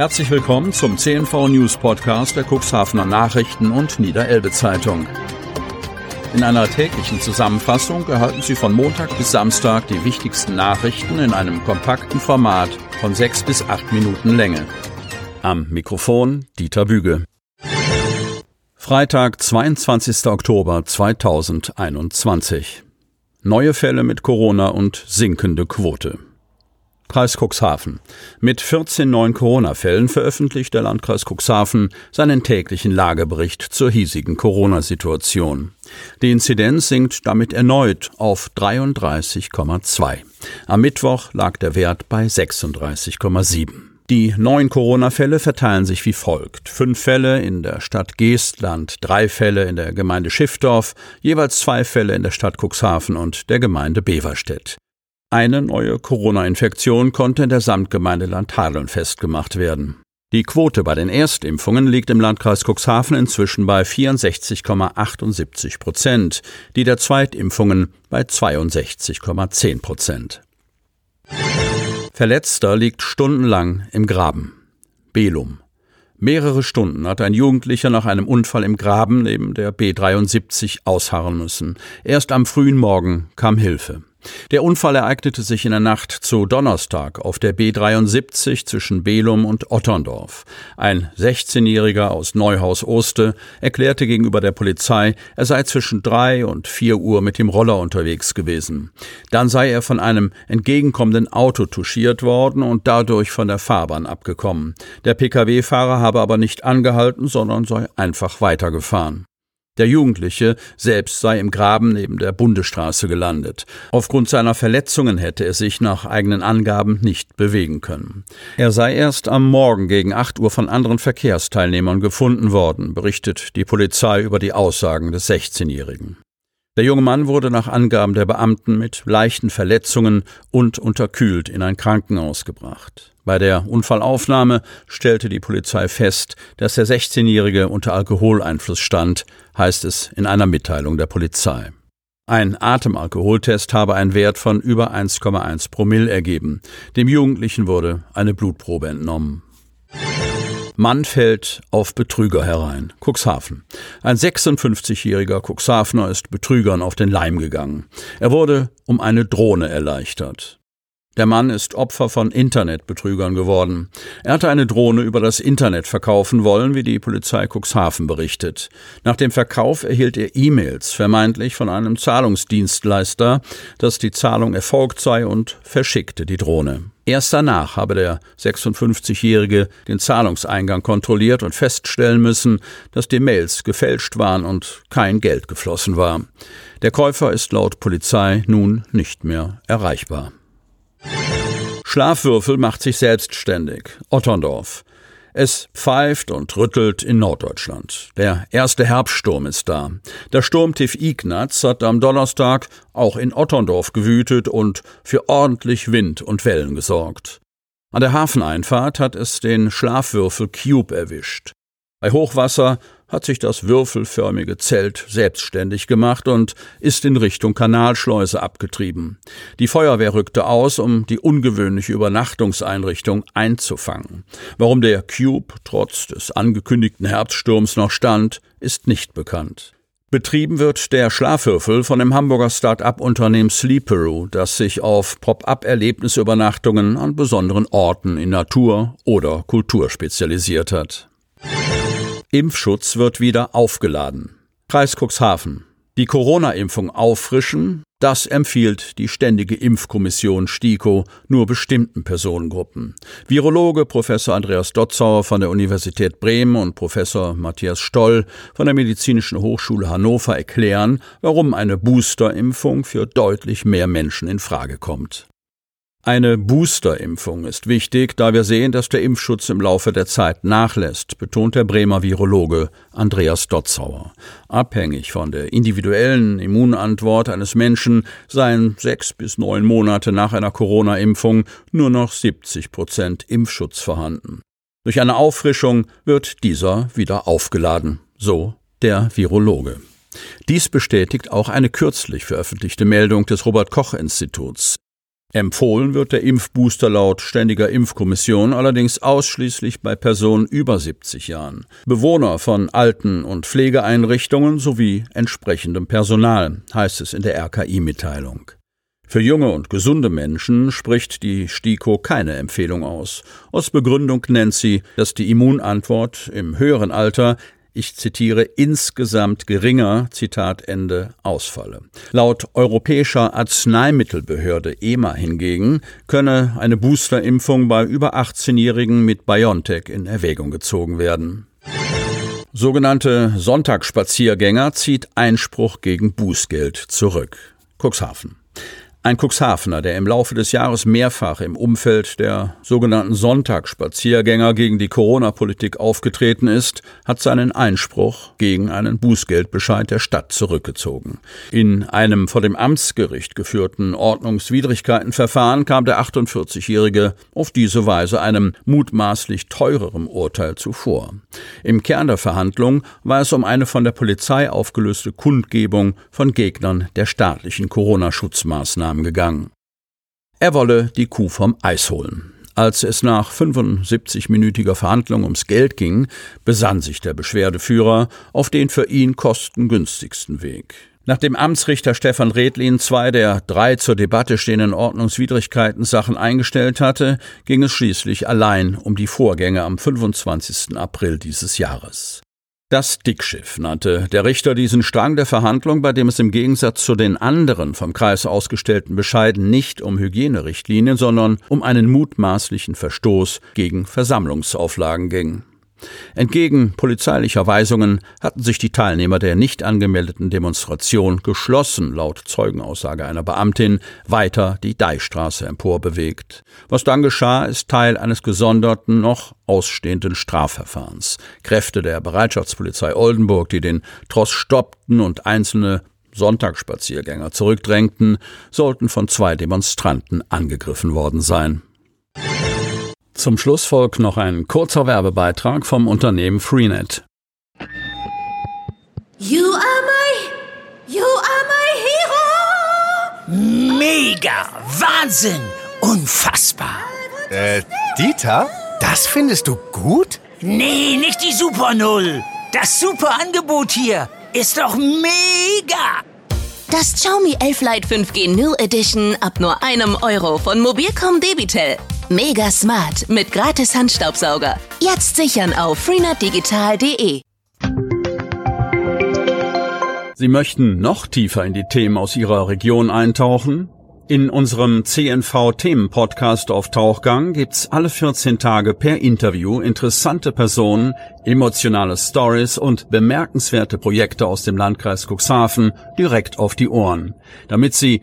Herzlich willkommen zum CNV News Podcast der Cuxhavener Nachrichten und Niederelbe Zeitung. In einer täglichen Zusammenfassung erhalten Sie von Montag bis Samstag die wichtigsten Nachrichten in einem kompakten Format von sechs bis acht Minuten Länge. Am Mikrofon Dieter Büge. Freitag, 22. Oktober 2021. Neue Fälle mit Corona und sinkende Quote. Kreis Cuxhaven. Mit 14 neuen Corona-Fällen veröffentlicht der Landkreis Cuxhaven seinen täglichen Lagebericht zur hiesigen Corona-Situation. Die Inzidenz sinkt damit erneut auf 33,2. Am Mittwoch lag der Wert bei 36,7. Die neuen Corona-Fälle verteilen sich wie folgt. Fünf Fälle in der Stadt Geestland, drei Fälle in der Gemeinde Schiffdorf, jeweils zwei Fälle in der Stadt Cuxhaven und der Gemeinde Beverstedt. Eine neue Corona-Infektion konnte in der Samtgemeinde Landhadeln festgemacht werden. Die Quote bei den Erstimpfungen liegt im Landkreis Cuxhaven inzwischen bei 64,78 Prozent, die der Zweitimpfungen bei 62,10 Prozent. Verletzter liegt stundenlang im Graben. Belum. Mehrere Stunden hat ein Jugendlicher nach einem Unfall im Graben neben der B73 ausharren müssen. Erst am frühen Morgen kam Hilfe. Der Unfall ereignete sich in der Nacht zu Donnerstag auf der B73 zwischen Belum und Otterndorf. Ein 16-Jähriger aus Neuhaus-Oste erklärte gegenüber der Polizei, er sei zwischen drei und vier Uhr mit dem Roller unterwegs gewesen. Dann sei er von einem entgegenkommenden Auto touchiert worden und dadurch von der Fahrbahn abgekommen. Der Pkw-Fahrer habe aber nicht angehalten, sondern sei einfach weitergefahren. Der Jugendliche selbst sei im Graben neben der Bundesstraße gelandet. Aufgrund seiner Verletzungen hätte er sich nach eigenen Angaben nicht bewegen können. Er sei erst am Morgen gegen 8 Uhr von anderen Verkehrsteilnehmern gefunden worden, berichtet die Polizei über die Aussagen des 16-Jährigen. Der junge Mann wurde nach Angaben der Beamten mit leichten Verletzungen und unterkühlt in ein Krankenhaus gebracht. Bei der Unfallaufnahme stellte die Polizei fest, dass der 16-Jährige unter Alkoholeinfluss stand, heißt es in einer Mitteilung der Polizei. Ein Atemalkoholtest habe einen Wert von über 1,1 Promille ergeben. Dem Jugendlichen wurde eine Blutprobe entnommen. Mann fällt auf Betrüger herein. Cuxhaven. Ein 56-jähriger Cuxhavener ist Betrügern auf den Leim gegangen. Er wurde um eine Drohne erleichtert. Der Mann ist Opfer von Internetbetrügern geworden. Er hatte eine Drohne über das Internet verkaufen wollen, wie die Polizei Cuxhaven berichtet. Nach dem Verkauf erhielt er E-Mails, vermeintlich von einem Zahlungsdienstleister, dass die Zahlung erfolgt sei und verschickte die Drohne. Erst danach habe der 56-Jährige den Zahlungseingang kontrolliert und feststellen müssen, dass die Mails gefälscht waren und kein Geld geflossen war. Der Käufer ist laut Polizei nun nicht mehr erreichbar. Schlafwürfel macht sich selbstständig. Otterndorf. Es pfeift und rüttelt in Norddeutschland. Der erste Herbststurm ist da. Der Sturmtief Ignaz hat am Donnerstag auch in Otterndorf gewütet und für ordentlich Wind und Wellen gesorgt. An der Hafeneinfahrt hat es den Schlafwürfel Cube erwischt. Bei Hochwasser hat sich das würfelförmige Zelt selbstständig gemacht und ist in Richtung Kanalschleuse abgetrieben. Die Feuerwehr rückte aus, um die ungewöhnliche Übernachtungseinrichtung einzufangen. Warum der Cube trotz des angekündigten Herbststurms noch stand, ist nicht bekannt. Betrieben wird der Schlafwürfel von dem Hamburger Start-up-Unternehmen Sleeperoo, das sich auf Pop-up-Erlebnisübernachtungen an besonderen Orten in Natur oder Kultur spezialisiert hat. Impfschutz wird wieder aufgeladen. Kreis Cuxhaven. Die Corona-Impfung auffrischen, das empfiehlt die Ständige Impfkommission STIKO nur bestimmten Personengruppen. Virologe Professor Andreas Dotzauer von der Universität Bremen und Professor Matthias Stoll von der Medizinischen Hochschule Hannover erklären, warum eine Boosterimpfung für deutlich mehr Menschen in Frage kommt. Eine Boosterimpfung ist wichtig, da wir sehen, dass der Impfschutz im Laufe der Zeit nachlässt, betont der Bremer Virologe Andreas Dotzauer. Abhängig von der individuellen Immunantwort eines Menschen seien sechs bis neun Monate nach einer Corona-Impfung nur noch 70 Prozent Impfschutz vorhanden. Durch eine Auffrischung wird dieser wieder aufgeladen, so der Virologe. Dies bestätigt auch eine kürzlich veröffentlichte Meldung des Robert Koch Instituts. Empfohlen wird der Impfbooster laut Ständiger Impfkommission allerdings ausschließlich bei Personen über 70 Jahren, Bewohner von Alten- und Pflegeeinrichtungen sowie entsprechendem Personal, heißt es in der RKI-Mitteilung. Für junge und gesunde Menschen spricht die STIKO keine Empfehlung aus. Aus Begründung nennt sie, dass die Immunantwort im höheren Alter ich zitiere, insgesamt geringer, Zitat Ende, ausfalle. Laut Europäischer Arzneimittelbehörde EMA hingegen könne eine Boosterimpfung bei über 18-Jährigen mit BioNTech in Erwägung gezogen werden. Sogenannte Sonntagsspaziergänger zieht Einspruch gegen Bußgeld zurück. Cuxhaven. Ein Cuxhavener, der im Laufe des Jahres mehrfach im Umfeld der sogenannten Sonntagsspaziergänger gegen die Corona-Politik aufgetreten ist, hat seinen Einspruch gegen einen Bußgeldbescheid der Stadt zurückgezogen. In einem vor dem Amtsgericht geführten Ordnungswidrigkeitenverfahren kam der 48-Jährige auf diese Weise einem mutmaßlich teureren Urteil zuvor. Im Kern der Verhandlung war es um eine von der Polizei aufgelöste Kundgebung von Gegnern der staatlichen Corona-Schutzmaßnahmen Maßnahmen gegangen. Er wolle die Kuh vom Eis holen. Als es nach 75-minütiger Verhandlung ums Geld ging, besann sich der Beschwerdeführer auf den für ihn kostengünstigsten Weg. Nachdem Amtsrichter Stefan Redlin zwei der drei zur Debatte stehenden Ordnungswidrigkeiten Sachen eingestellt hatte, ging es schließlich allein um die Vorgänge am 25. April dieses Jahres. Das Dickschiff nannte der Richter diesen Strang der Verhandlung, bei dem es im Gegensatz zu den anderen vom Kreis ausgestellten Bescheiden nicht um Hygienerichtlinien, sondern um einen mutmaßlichen Verstoß gegen Versammlungsauflagen ging. Entgegen polizeilicher Weisungen hatten sich die Teilnehmer der nicht angemeldeten Demonstration geschlossen, laut Zeugenaussage einer Beamtin, weiter die Deichstraße emporbewegt. Was dann geschah, ist Teil eines gesonderten, noch ausstehenden Strafverfahrens. Kräfte der Bereitschaftspolizei Oldenburg, die den Tross stoppten und einzelne Sonntagsspaziergänger zurückdrängten, sollten von zwei Demonstranten angegriffen worden sein. Zum Schluss folgt noch ein kurzer Werbebeitrag vom Unternehmen Freenet. You are my, you are my hero. Mega, Wahnsinn, unfassbar. Äh, Dieter, das findest du gut? Nee, nicht die Super Null. Das super Angebot hier ist doch mega. Das Xiaomi 11 Lite 5G New Edition ab nur einem Euro von Mobilcom Debitel. Mega smart mit gratis Handstaubsauger. Jetzt sichern auf freenetdigital.de. Sie möchten noch tiefer in die Themen aus Ihrer Region eintauchen? In unserem CNV-Themen-Podcast auf Tauchgang gibt's alle 14 Tage per Interview interessante Personen, emotionale Stories und bemerkenswerte Projekte aus dem Landkreis Cuxhaven direkt auf die Ohren, damit Sie